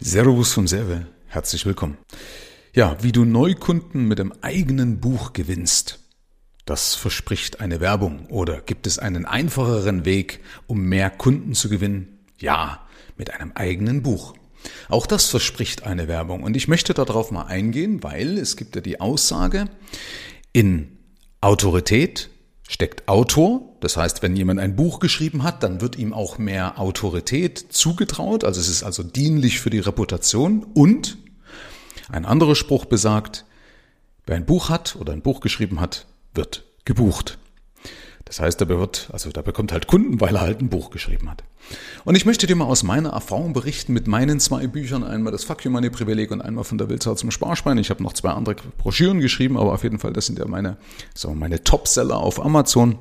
Servus vom Serve, herzlich willkommen. Ja, wie du Neukunden mit dem eigenen Buch gewinnst. Das verspricht eine Werbung. Oder gibt es einen einfacheren Weg, um mehr Kunden zu gewinnen? Ja, mit einem eigenen Buch. Auch das verspricht eine Werbung. Und ich möchte darauf mal eingehen, weil es gibt ja die Aussage, in Autorität steckt Autor. Das heißt, wenn jemand ein Buch geschrieben hat, dann wird ihm auch mehr Autorität zugetraut. Also es ist also dienlich für die Reputation. Und ein anderer Spruch besagt, wer ein Buch hat oder ein Buch geschrieben hat, wird gebucht. Das heißt, er wird, also da bekommt halt Kunden, weil er halt ein Buch geschrieben hat. Und ich möchte dir mal aus meiner Erfahrung berichten mit meinen zwei Büchern, einmal das Fuck You Money Privileg und einmal von der Wildsau zum Sparschwein. Ich habe noch zwei andere Broschüren geschrieben, aber auf jeden Fall, das sind ja meine, so meine Topseller auf Amazon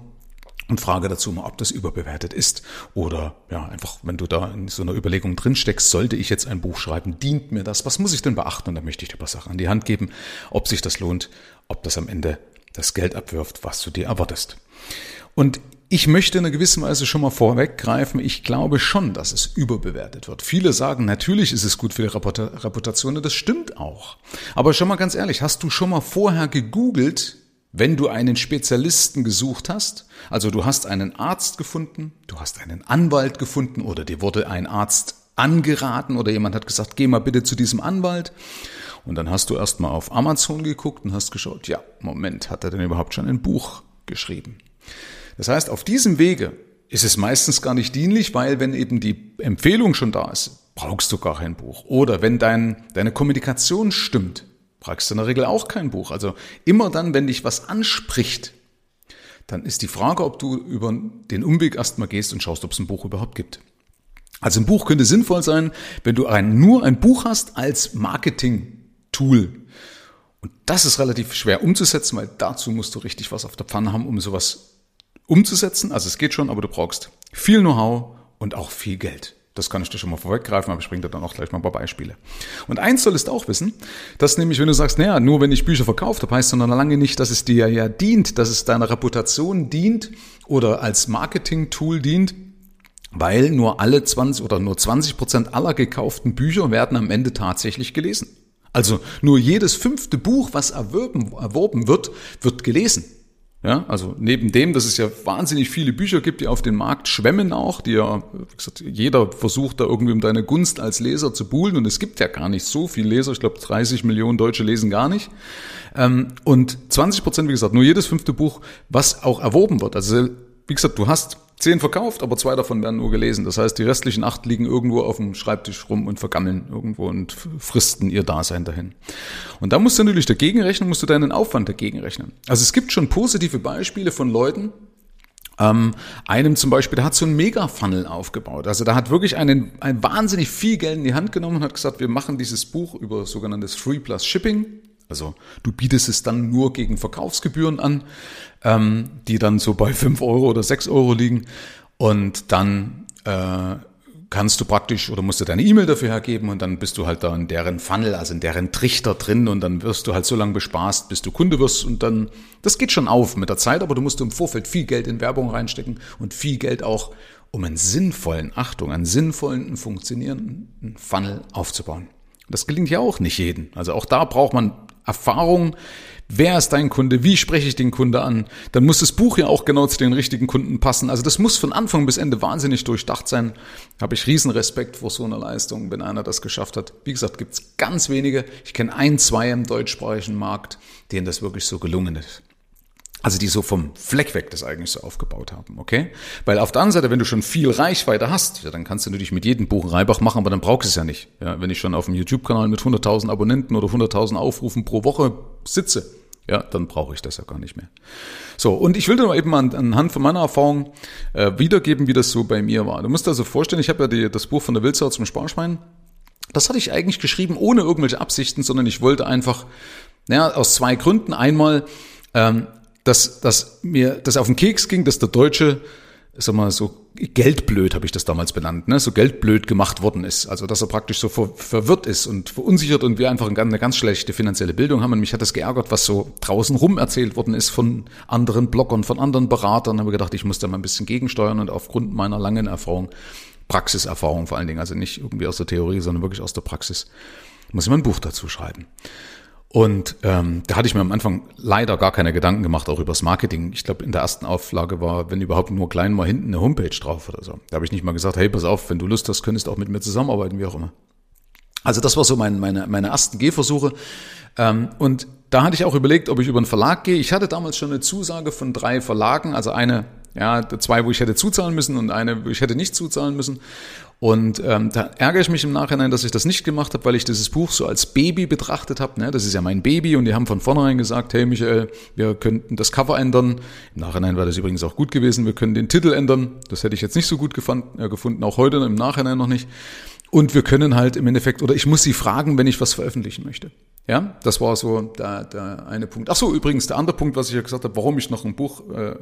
und frage dazu mal, ob das überbewertet ist. Oder ja, einfach, wenn du da in so einer Überlegung drin steckst, sollte ich jetzt ein Buch schreiben, dient mir das? Was muss ich denn beachten? Und da möchte ich dir ein paar Sachen an die Hand geben, ob sich das lohnt, ob das am Ende das Geld abwirft, was du dir erwartest. Und ich möchte in einer gewissen Weise schon mal vorweggreifen. Ich glaube schon, dass es überbewertet wird. Viele sagen, natürlich ist es gut für die Reputation das stimmt auch. Aber schon mal ganz ehrlich, hast du schon mal vorher gegoogelt, wenn du einen Spezialisten gesucht hast? Also du hast einen Arzt gefunden, du hast einen Anwalt gefunden oder dir wurde ein Arzt angeraten oder jemand hat gesagt, geh mal bitte zu diesem Anwalt. Und dann hast du erstmal auf Amazon geguckt und hast geschaut, ja, Moment, hat er denn überhaupt schon ein Buch geschrieben? Das heißt, auf diesem Wege ist es meistens gar nicht dienlich, weil wenn eben die Empfehlung schon da ist, brauchst du gar kein Buch. Oder wenn dein, deine Kommunikation stimmt, brauchst du in der Regel auch kein Buch. Also immer dann, wenn dich was anspricht, dann ist die Frage, ob du über den Umweg erstmal gehst und schaust, ob es ein Buch überhaupt gibt. Also ein Buch könnte sinnvoll sein, wenn du ein, nur ein Buch hast als Marketing-Tool. Und das ist relativ schwer umzusetzen, weil dazu musst du richtig was auf der Pfanne haben, um sowas umzusetzen. Also es geht schon, aber du brauchst viel Know-how und auch viel Geld. Das kann ich dir schon mal vorweggreifen, aber ich bringe dir dann auch gleich mal ein paar Beispiele. Und eins solltest du auch wissen, dass nämlich, wenn du sagst, naja, nur wenn ich Bücher verkauft habe, heißt noch lange nicht, dass es dir ja dient, dass es deiner Reputation dient oder als Marketing-Tool dient, weil nur alle 20 oder nur 20 Prozent aller gekauften Bücher werden am Ende tatsächlich gelesen. Also nur jedes fünfte Buch, was erworben, erworben wird, wird gelesen. Ja, also neben dem, dass es ja wahnsinnig viele Bücher gibt, die auf den Markt schwemmen auch, die ja, wie gesagt, jeder versucht da irgendwie um deine Gunst als Leser zu buhlen und es gibt ja gar nicht so viele Leser, ich glaube 30 Millionen Deutsche lesen gar nicht. Ähm, und 20 Prozent, wie gesagt, nur jedes fünfte Buch, was auch erworben wird. Also wie gesagt, du hast zehn verkauft, aber zwei davon werden nur gelesen. Das heißt, die restlichen acht liegen irgendwo auf dem Schreibtisch rum und vergammeln irgendwo und fristen ihr Dasein dahin. Und da musst du natürlich dagegen rechnen, musst du deinen Aufwand dagegen rechnen. Also es gibt schon positive Beispiele von Leuten, ähm, einem zum Beispiel, der hat so einen Mega-Funnel aufgebaut. Also da hat wirklich einen, ein wahnsinnig viel Geld in die Hand genommen und hat gesagt, wir machen dieses Buch über sogenanntes Free Plus Shipping. Also du bietest es dann nur gegen Verkaufsgebühren an, ähm, die dann so bei fünf Euro oder sechs Euro liegen. Und dann äh, kannst du praktisch oder musst du deine E-Mail dafür hergeben und dann bist du halt da in deren Funnel, also in deren Trichter drin und dann wirst du halt so lange bespaßt, bis du Kunde wirst und dann, das geht schon auf mit der Zeit, aber du musst im Vorfeld viel Geld in Werbung reinstecken und viel Geld auch, um einen sinnvollen, Achtung, einen sinnvollen, funktionierenden Funnel aufzubauen. Das gelingt ja auch nicht jedem. Also auch da braucht man Erfahrung, wer ist dein Kunde, wie spreche ich den Kunde an, dann muss das Buch ja auch genau zu den richtigen Kunden passen. Also das muss von Anfang bis Ende wahnsinnig durchdacht sein. Habe ich riesen Respekt vor so einer Leistung, wenn einer das geschafft hat. Wie gesagt, gibt es ganz wenige. Ich kenne ein, zwei im deutschsprachigen Markt, denen das wirklich so gelungen ist. Also die so vom Fleck weg das eigentlich so aufgebaut haben, okay? Weil auf der anderen Seite, wenn du schon viel Reichweite hast, ja, dann kannst du natürlich mit jedem Buch Reibach machen, aber dann brauchst du es ja nicht. Ja, wenn ich schon auf dem YouTube-Kanal mit 100.000 Abonnenten oder 100.000 Aufrufen pro Woche sitze, ja, dann brauche ich das ja gar nicht mehr. So, und ich will dir mal eben anhand von meiner Erfahrung äh, wiedergeben, wie das so bei mir war. Du musst dir also vorstellen, ich habe ja die, das Buch von der Wildsau zum Sparschwein. Das hatte ich eigentlich geschrieben ohne irgendwelche Absichten, sondern ich wollte einfach, naja, aus zwei Gründen. Einmal, ähm, dass, dass mir das auf den Keks ging, dass der Deutsche, sag mal, so geldblöd habe ich das damals benannt, ne? so geldblöd gemacht worden ist. Also dass er praktisch so ver verwirrt ist und verunsichert und wir einfach eine ganz schlechte finanzielle Bildung haben. Und mich hat das geärgert, was so draußen rum erzählt worden ist von anderen Bloggern, von anderen Beratern. Habe gedacht, ich muss da mal ein bisschen gegensteuern und aufgrund meiner langen Erfahrung Praxiserfahrung vor allen Dingen, also nicht irgendwie aus der Theorie, sondern wirklich aus der Praxis, muss ich mal ein Buch dazu schreiben. Und ähm, da hatte ich mir am Anfang leider gar keine Gedanken gemacht, auch übers Marketing. Ich glaube, in der ersten Auflage war, wenn überhaupt nur klein, mal hinten eine Homepage drauf oder so. Da habe ich nicht mal gesagt, hey, pass auf, wenn du Lust hast, könntest du auch mit mir zusammenarbeiten, wie auch immer. Also das war so mein, meine, meine ersten Gehversuche. Ähm, und da hatte ich auch überlegt, ob ich über einen Verlag gehe. Ich hatte damals schon eine Zusage von drei Verlagen, also eine, ja, zwei, wo ich hätte zuzahlen müssen und eine, wo ich hätte nicht zuzahlen müssen. Und ähm, da ärgere ich mich im Nachhinein, dass ich das nicht gemacht habe, weil ich dieses Buch so als Baby betrachtet habe. Ne? Das ist ja mein Baby und die haben von vornherein gesagt, hey Michael, wir könnten das Cover ändern. Im Nachhinein war das übrigens auch gut gewesen. Wir können den Titel ändern. Das hätte ich jetzt nicht so gut gefand, äh, gefunden, auch heute im Nachhinein noch nicht. Und wir können halt im Endeffekt, oder ich muss sie fragen, wenn ich was veröffentlichen möchte. Ja, das war so der, der eine Punkt. Ach so, übrigens der andere Punkt, was ich ja gesagt habe, warum ich noch ein Buch äh,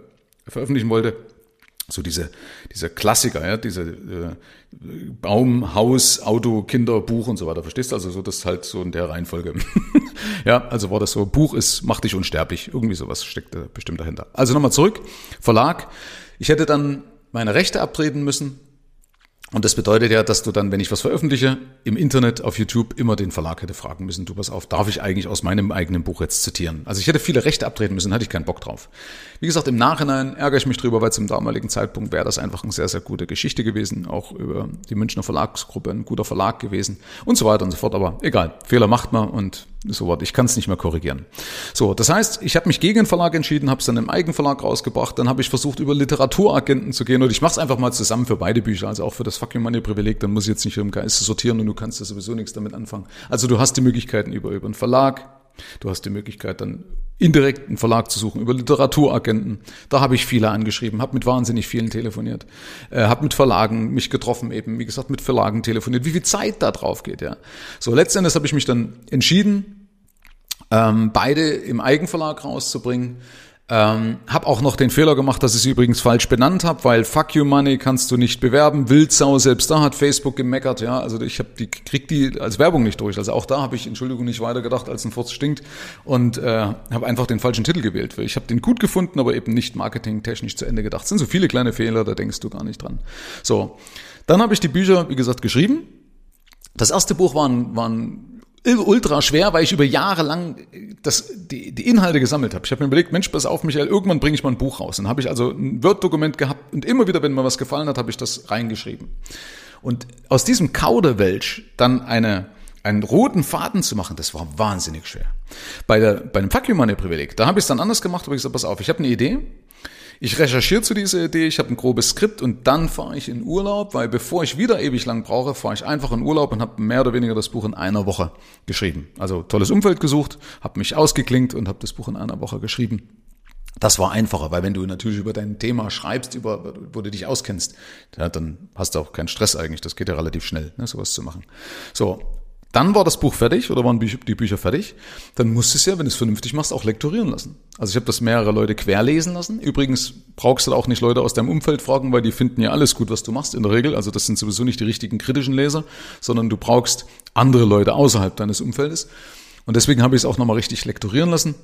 veröffentlichen wollte, so diese, diese Klassiker, ja, diese äh, Baum, Haus, Auto, Kinder, Buch und so weiter. Verstehst du? Also so das halt so in der Reihenfolge. ja, also war das so, Buch ist, macht dich unsterblich. Irgendwie sowas steckt da bestimmt dahinter. Also nochmal zurück. Verlag. Ich hätte dann meine Rechte abtreten müssen und das bedeutet ja, dass du dann, wenn ich was veröffentliche, im Internet, auf YouTube immer den Verlag hätte fragen müssen, du pass auf, darf ich eigentlich aus meinem eigenen Buch jetzt zitieren? Also ich hätte viele Rechte abtreten müssen, hatte ich keinen Bock drauf. Wie gesagt, im Nachhinein ärgere ich mich drüber, weil zum damaligen Zeitpunkt wäre das einfach eine sehr, sehr gute Geschichte gewesen, auch über die Münchner Verlagsgruppe, ein guter Verlag gewesen und so weiter und so fort. Aber egal, Fehler macht man und so was. Ich kann es nicht mehr korrigieren. So, das heißt, ich habe mich gegen den Verlag entschieden, habe es dann im Eigenverlag rausgebracht, dann habe ich versucht, über Literaturagenten zu gehen und ich mache es einfach mal zusammen für beide Bücher, also auch für das Fucking Money Privileg, dann muss ich jetzt nicht im Geist sortieren und du kannst ja sowieso nichts damit anfangen. Also du hast die Möglichkeiten über, über einen Verlag, du hast die Möglichkeit dann indirekt einen Verlag zu suchen, über Literaturagenten. Da habe ich viele angeschrieben, habe mit wahnsinnig vielen telefoniert, äh, habe mit Verlagen mich getroffen, eben wie gesagt mit Verlagen telefoniert, wie viel Zeit da drauf geht. Ja. So, letztendlich habe ich mich dann entschieden, ähm, beide im Eigenverlag rauszubringen. Ähm, hab auch noch den Fehler gemacht, dass ich es übrigens falsch benannt habe, weil Fuck You Money kannst du nicht bewerben. Wildsau, selbst da hat Facebook gemeckert, ja. Also ich hab die krieg die als Werbung nicht durch. Also auch da habe ich, Entschuldigung, nicht weiter gedacht, als ein Furz stinkt und äh, habe einfach den falschen Titel gewählt. Ich habe den gut gefunden, aber eben nicht marketingtechnisch zu Ende gedacht. Das sind so viele kleine Fehler, da denkst du gar nicht dran. So, dann habe ich die Bücher, wie gesagt, geschrieben. Das erste Buch war ein, war ein ultra schwer, weil ich über Jahre lang das, die, die Inhalte gesammelt habe. Ich habe mir überlegt, Mensch, pass auf, Michael, irgendwann bringe ich mal ein Buch raus. Dann habe ich also ein Word-Dokument gehabt und immer wieder, wenn mir was gefallen hat, habe ich das reingeschrieben. Und aus diesem Kauderwelsch dann eine, einen roten Faden zu machen, das war wahnsinnig schwer. Bei, der, bei dem Fuck You Money Privileg, da habe ich es dann anders gemacht, habe ich gesagt, pass auf, ich habe eine Idee, ich recherchiere zu dieser Idee, ich habe ein grobes Skript und dann fahre ich in Urlaub, weil bevor ich wieder ewig lang brauche, fahre ich einfach in Urlaub und habe mehr oder weniger das Buch in einer Woche geschrieben. Also tolles Umfeld gesucht, habe mich ausgeklinkt und habe das Buch in einer Woche geschrieben. Das war einfacher, weil wenn du natürlich über dein Thema schreibst, über, wo du dich auskennst, dann hast du auch keinen Stress eigentlich. Das geht ja relativ schnell, ne, sowas zu machen. So, dann war das Buch fertig oder waren die Bücher fertig. Dann musst du es ja, wenn du es vernünftig machst, auch lektorieren lassen. Also ich habe das mehrere Leute querlesen lassen. Übrigens brauchst du auch nicht Leute aus deinem Umfeld fragen, weil die finden ja alles gut, was du machst in der Regel. Also das sind sowieso nicht die richtigen kritischen Leser, sondern du brauchst andere Leute außerhalb deines Umfeldes. Und deswegen habe ich es auch nochmal richtig lektorieren lassen.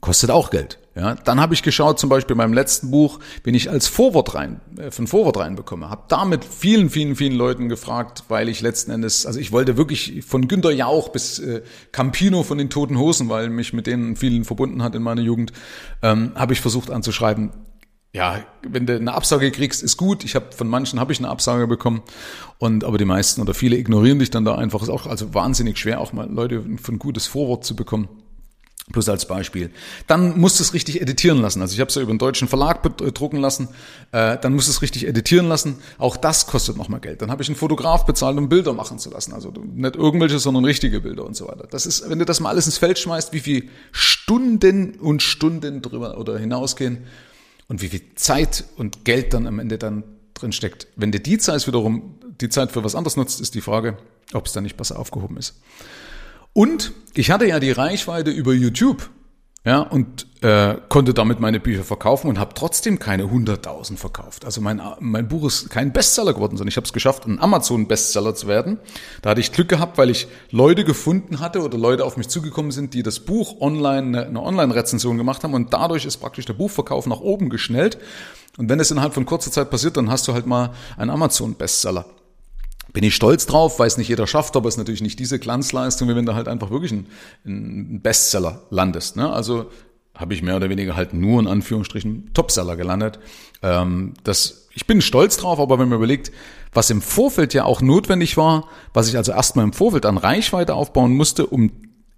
Kostet auch Geld. Ja, dann habe ich geschaut, zum Beispiel beim letzten Buch, bin ich als Vorwort rein, äh, von Vorwort reinbekomme. Habe damit vielen, vielen, vielen Leuten gefragt, weil ich letzten Endes, also ich wollte wirklich von Günter Jauch bis äh, Campino von den Toten Hosen, weil mich mit denen vielen verbunden hat in meiner Jugend, ähm, habe ich versucht anzuschreiben. Ja, wenn du eine Absage kriegst, ist gut. Ich habe von manchen habe ich eine Absage bekommen und aber die meisten oder viele ignorieren dich dann da einfach. Ist auch also wahnsinnig schwer, auch mal Leute von gutes Vorwort zu bekommen. Plus als Beispiel. Dann musst du es richtig editieren lassen. Also ich habe es ja über einen deutschen Verlag drucken lassen. Äh, dann musst du es richtig editieren lassen. Auch das kostet nochmal Geld. Dann habe ich einen Fotograf bezahlt, um Bilder machen zu lassen. Also nicht irgendwelche, sondern richtige Bilder und so weiter. Das ist, wenn du das mal alles ins Feld schmeißt, wie viel Stunden und Stunden drüber oder hinausgehen und wie viel Zeit und Geld dann am Ende dann drin steckt. Wenn dir die Zeit wiederum die Zeit für was anderes nutzt, ist die Frage, ob es dann nicht besser aufgehoben ist. Und ich hatte ja die Reichweite über YouTube. Ja, und äh, konnte damit meine Bücher verkaufen und habe trotzdem keine 100.000 verkauft. Also mein, mein Buch ist kein Bestseller geworden, sondern ich habe es geschafft, ein Amazon-Bestseller zu werden. Da hatte ich Glück gehabt, weil ich Leute gefunden hatte oder Leute auf mich zugekommen sind, die das Buch online, eine, eine Online-Rezension gemacht haben und dadurch ist praktisch der Buchverkauf nach oben geschnellt. Und wenn es innerhalb von kurzer Zeit passiert, dann hast du halt mal einen Amazon-Bestseller. Bin ich stolz drauf, weiß nicht jeder schafft, aber es ist natürlich nicht diese Glanzleistung, wie wenn du halt einfach wirklich ein, ein Bestseller landest. Ne? Also habe ich mehr oder weniger halt nur in Anführungsstrichen Topseller gelandet. Ähm, das, ich bin stolz drauf, aber wenn man überlegt, was im Vorfeld ja auch notwendig war, was ich also erstmal im Vorfeld an Reichweite aufbauen musste, um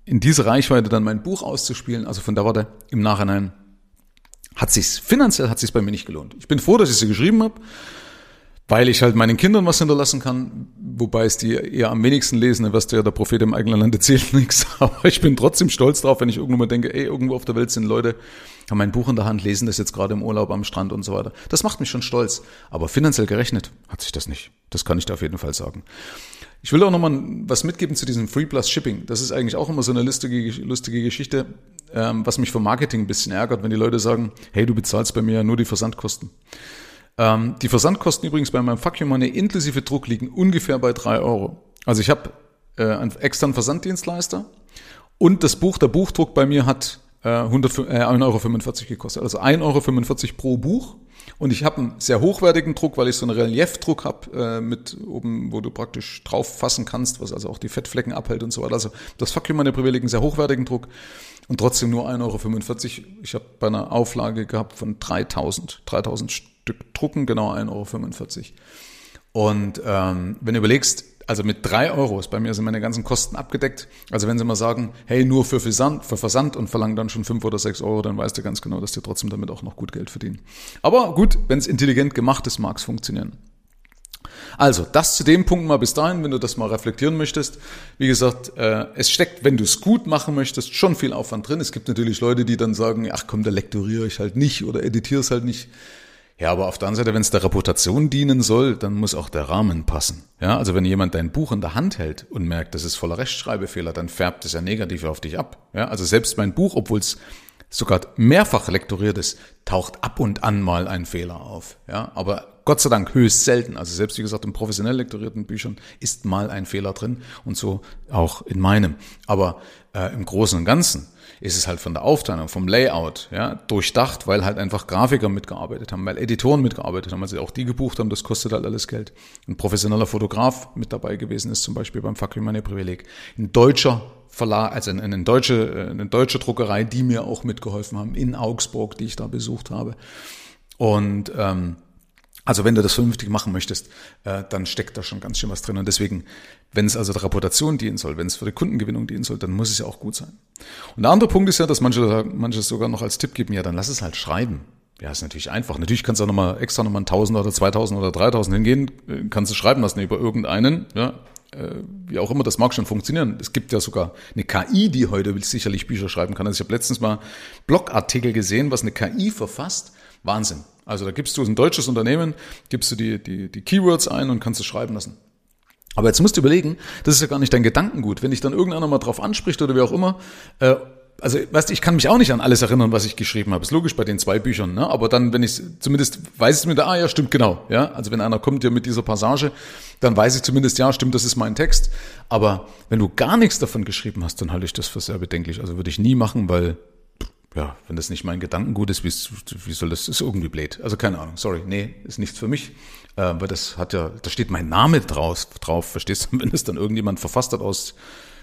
in diese Reichweite dann mein Buch auszuspielen, also von der Warte im Nachhinein hat sich's finanziell hat sich's bei mir nicht gelohnt. Ich bin froh, dass ich sie geschrieben habe weil ich halt meinen Kindern was hinterlassen kann, wobei es die eher am wenigsten lesen, dann wirst du ja der Prophet im eigenen Lande zählt nichts, aber ich bin trotzdem stolz drauf, wenn ich irgendwo mal denke, ey, irgendwo auf der Welt sind Leute, haben mein Buch in der Hand, lesen das jetzt gerade im Urlaub am Strand und so weiter. Das macht mich schon stolz, aber finanziell gerechnet hat sich das nicht. Das kann ich da auf jeden Fall sagen. Ich will auch nochmal was mitgeben zu diesem Free Plus Shipping. Das ist eigentlich auch immer so eine lustige, lustige Geschichte, ähm, was mich vom Marketing ein bisschen ärgert, wenn die Leute sagen, hey, du bezahlst bei mir ja nur die Versandkosten. Ähm, die Versandkosten übrigens bei meinem Fuck You Money inklusive Druck liegen ungefähr bei drei Euro. Also ich habe äh, einen externen Versanddienstleister und das Buch, der Buchdruck bei mir hat äh, 100, äh, 1,45 Euro gekostet. Also 1,45 Euro pro Buch. Und ich habe einen sehr hochwertigen Druck, weil ich so einen Reliefdruck habe äh, mit oben, wo du praktisch drauf fassen kannst, was also auch die Fettflecken abhält und so weiter. Also das Fuck You Money Privileg, einen sehr hochwertigen Druck und trotzdem nur 1,45 Euro. Ich habe bei einer Auflage gehabt von 3000, 3000 Stück drucken, genau 1,45 Euro. Und ähm, wenn du überlegst, also mit drei Euro ist bei mir sind meine ganzen Kosten abgedeckt. Also wenn sie mal sagen, hey, nur für Versand, für Versand und verlangen dann schon fünf oder sechs Euro, dann weißt du ganz genau, dass die trotzdem damit auch noch gut Geld verdienen. Aber gut, wenn es intelligent gemacht ist, mag es funktionieren. Also, das zu dem Punkt mal bis dahin, wenn du das mal reflektieren möchtest. Wie gesagt, äh, es steckt, wenn du es gut machen möchtest, schon viel Aufwand drin. Es gibt natürlich Leute, die dann sagen, ach komm, da lektoriere ich halt nicht oder editiere es halt nicht. Ja, aber auf der anderen Seite, wenn es der Reputation dienen soll, dann muss auch der Rahmen passen. Ja, also wenn jemand dein Buch in der Hand hält und merkt, das ist voller Rechtschreibfehler, dann färbt es ja negativ auf dich ab. Ja, also selbst mein Buch, obwohl es sogar mehrfach lektoriert ist, taucht ab und an mal ein Fehler auf. Ja, aber Gott sei Dank höchst selten. Also selbst wie gesagt in professionell lektorierten Büchern ist mal ein Fehler drin und so auch in meinem. Aber äh, im Großen und Ganzen ist es halt von der Aufteilung, vom Layout, ja, durchdacht, weil halt einfach Grafiker mitgearbeitet haben, weil Editoren mitgearbeitet haben, also auch die gebucht haben, das kostet halt alles Geld. Ein professioneller Fotograf mit dabei gewesen ist zum Beispiel beim Fuck Money Privileg. Ein deutscher Verlag, also eine, eine, deutsche, eine deutsche Druckerei, die mir auch mitgeholfen haben in Augsburg, die ich da besucht habe. Und ähm, also wenn du das vernünftig machen möchtest, äh, dann steckt da schon ganz schön was drin. Und deswegen, wenn es also der Reputation dienen soll, wenn es für die Kundengewinnung dienen soll, dann muss es ja auch gut sein. Und der andere Punkt ist ja, dass manche, manche sogar noch als Tipp geben, ja, dann lass es halt schreiben. Ja, ist natürlich einfach. Natürlich kannst du auch nochmal extra nochmal 1000 oder 2000 oder 3000 hingehen, äh, kannst du schreiben lassen über irgendeinen, ja, äh, wie auch immer, das mag schon funktionieren. Es gibt ja sogar eine KI, die heute sicherlich Bücher schreiben kann. Also ich habe letztens mal Blogartikel gesehen, was eine KI verfasst. Wahnsinn. Also da gibst du ein deutsches Unternehmen, gibst du die, die, die Keywords ein und kannst es schreiben lassen. Aber jetzt musst du überlegen, das ist ja gar nicht dein Gedankengut. Wenn dich dann irgendeiner mal drauf anspricht oder wie auch immer, äh, also weißt du, ich kann mich auch nicht an alles erinnern, was ich geschrieben habe. Ist logisch bei den zwei Büchern, ne? Aber dann, wenn ich zumindest weiß ich mir da, ah ja, stimmt genau, ja. Also wenn einer kommt ja mit dieser Passage, dann weiß ich zumindest, ja, stimmt, das ist mein Text. Aber wenn du gar nichts davon geschrieben hast, dann halte ich das für sehr bedenklich. Also würde ich nie machen, weil ja, wenn das nicht mein Gedankengut ist, wie, wie soll das, ist irgendwie blöd. Also keine Ahnung, sorry, nee, ist nichts für mich, äh, weil das hat ja, da steht mein Name draus, drauf, verstehst du, wenn es dann irgendjemand verfasst hat aus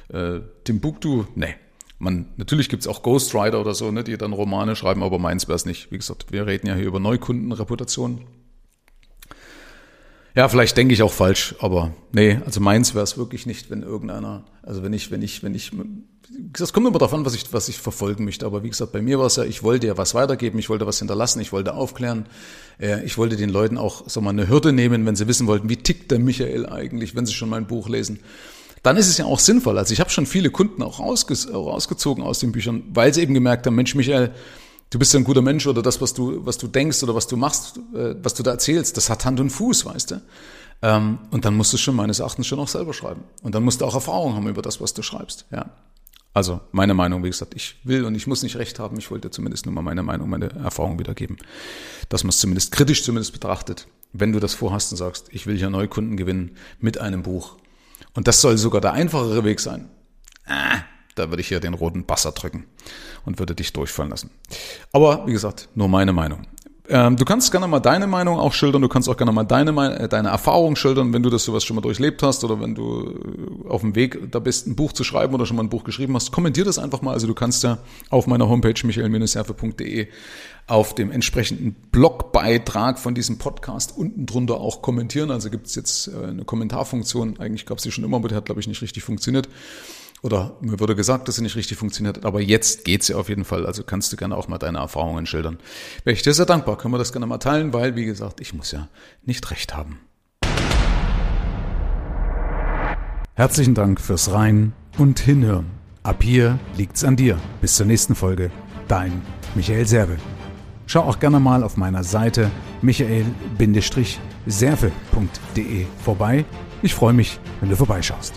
äh, Timbuktu, nee. Man, natürlich gibt's auch Ghostwriter oder so, ne, die dann Romane schreiben, aber meins wäre es nicht. Wie gesagt, wir reden ja hier über Neukundenreputation. Ja, vielleicht denke ich auch falsch, aber nee, also meins wäre es wirklich nicht, wenn irgendeiner, also wenn ich, wenn ich, wenn ich, das kommt immer darauf an, was ich, was ich verfolgen möchte. Aber wie gesagt, bei mir war es ja, ich wollte ja was weitergeben, ich wollte was hinterlassen, ich wollte aufklären, äh, ich wollte den Leuten auch so mal eine Hürde nehmen, wenn sie wissen wollten, wie tickt der Michael eigentlich, wenn sie schon mein Buch lesen. Dann ist es ja auch sinnvoll. Also ich habe schon viele Kunden auch rausgezogen aus den Büchern, weil sie eben gemerkt haben, Mensch, Michael, du bist ja ein guter Mensch oder das, was du, was du denkst oder was du machst, äh, was du da erzählst, das hat Hand und Fuß, weißt du. Ähm, und dann musst du schon meines Erachtens schon auch selber schreiben. Und dann musst du auch Erfahrung haben über das, was du schreibst. Ja. Also meine Meinung, wie gesagt, ich will und ich muss nicht recht haben. Ich wollte zumindest nur mal meine Meinung, meine Erfahrung wiedergeben. Dass man es zumindest kritisch zumindest betrachtet, wenn du das vorhast und sagst, ich will hier Neukunden gewinnen mit einem Buch. Und das soll sogar der einfachere Weg sein. Ah, da würde ich hier den roten Basser drücken und würde dich durchfallen lassen. Aber wie gesagt, nur meine Meinung. Ähm, du kannst gerne mal deine Meinung auch schildern, du kannst auch gerne mal deine, äh, deine Erfahrung schildern, wenn du das sowas schon mal durchlebt hast oder wenn du äh, auf dem Weg da bist, ein Buch zu schreiben oder schon mal ein Buch geschrieben hast. Kommentier das einfach mal. Also du kannst ja auf meiner Homepage michael-serve.de auf dem entsprechenden Blogbeitrag von diesem Podcast unten drunter auch kommentieren. Also gibt es jetzt äh, eine Kommentarfunktion. Eigentlich gab es die schon immer, aber die hat, glaube ich, nicht richtig funktioniert. Oder mir wurde gesagt, dass sie nicht richtig funktioniert hat, aber jetzt geht's ja auf jeden Fall. Also kannst du gerne auch mal deine Erfahrungen schildern. Wäre ich dir sehr dankbar, können wir das gerne mal teilen, weil, wie gesagt, ich muss ja nicht recht haben. Herzlichen Dank fürs Rein und Hinhören. Ab hier liegt's an dir. Bis zur nächsten Folge. Dein Michael Serve. Schau auch gerne mal auf meiner Seite michael-serve.de vorbei. Ich freue mich, wenn du vorbeischaust.